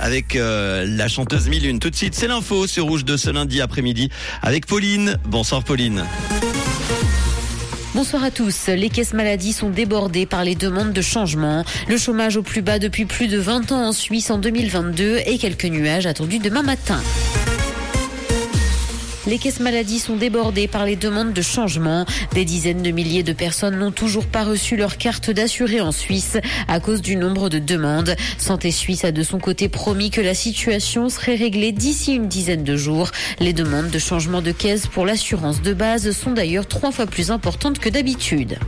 avec euh, la chanteuse Milune. Tout de suite, c'est l'info sur Rouge de ce lundi après-midi avec Pauline. Bonsoir Pauline. Bonsoir à tous. Les caisses maladies sont débordées par les demandes de changement. Le chômage au plus bas depuis plus de 20 ans en Suisse en 2022 et quelques nuages attendus demain matin. Les caisses maladies sont débordées par les demandes de changement. Des dizaines de milliers de personnes n'ont toujours pas reçu leur carte d'assuré en Suisse à cause du nombre de demandes. Santé Suisse a de son côté promis que la situation serait réglée d'ici une dizaine de jours. Les demandes de changement de caisse pour l'assurance de base sont d'ailleurs trois fois plus importantes que d'habitude.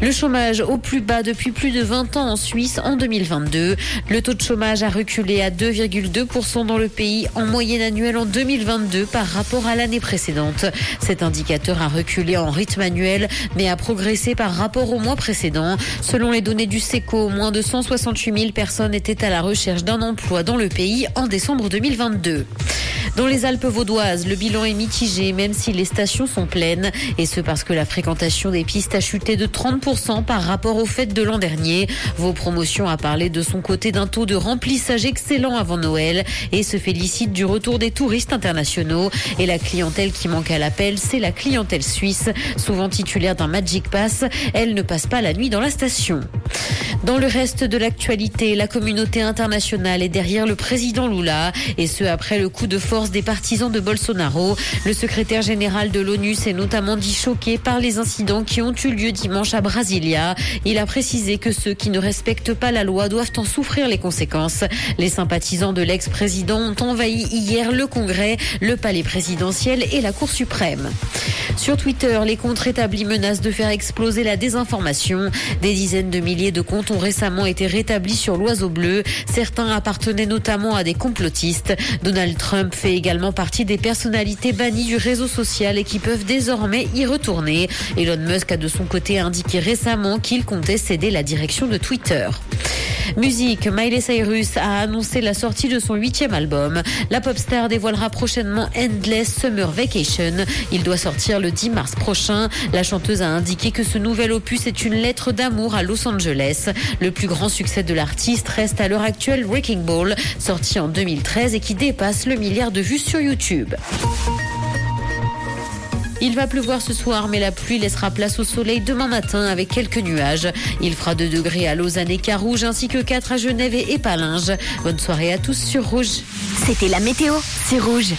Le chômage au plus bas depuis plus de 20 ans en Suisse en 2022. Le taux de chômage a reculé à 2,2% dans le pays en moyenne annuelle en 2022 par rapport à l'année précédente. Cet indicateur a reculé en rythme annuel mais a progressé par rapport au mois précédent. Selon les données du SECO, moins de 168 000 personnes étaient à la recherche d'un emploi dans le pays en décembre 2022. Dans les Alpes vaudoises, le bilan est mitigé, même si les stations sont pleines. Et ce parce que la fréquentation des pistes a chuté de 30% par rapport aux fêtes de l'an dernier. Vos promotions a parlé de son côté d'un taux de remplissage excellent avant Noël et se félicite du retour des touristes internationaux. Et la clientèle qui manque à l'appel, c'est la clientèle suisse, souvent titulaire d'un Magic Pass. Elle ne passe pas la nuit dans la station. Dans le reste de l'actualité, la communauté internationale est derrière le président Lula et ce après le coup de force des partisans de Bolsonaro. Le secrétaire général de l'ONU s'est notamment dit choqué par les incidents qui ont eu lieu dimanche à Brasilia. Il a précisé que ceux qui ne respectent pas la loi doivent en souffrir les conséquences. Les sympathisants de l'ex-président ont envahi hier le Congrès, le palais présidentiel et la Cour suprême. Sur Twitter, les comptes rétablis menacent de faire exploser la désinformation. Des dizaines de milliers de comptes ont récemment été rétablis sur l'oiseau bleu. Certains appartenaient notamment à des complotistes. Donald Trump fait également partie des personnalités bannies du réseau social et qui peuvent désormais y retourner. Elon Musk a de son côté indiqué récemment qu'il comptait céder la direction de Twitter. Musique, Miley Cyrus a annoncé la sortie de son huitième album. La pop star dévoilera prochainement Endless Summer Vacation. Il doit sortir le 10 mars prochain. La chanteuse a indiqué que ce nouvel opus est une lettre d'amour à Los Angeles. Le plus grand succès de l'artiste reste à l'heure actuelle Wrecking Ball, sorti en 2013 et qui dépasse le milliard de vues sur YouTube. Il va pleuvoir ce soir, mais la pluie laissera place au soleil demain matin avec quelques nuages. Il fera 2 degrés à Lausanne et Carouge, ainsi que 4 à Genève et Épalinges. Bonne soirée à tous sur Rouge. C'était la météo, c'est Rouge.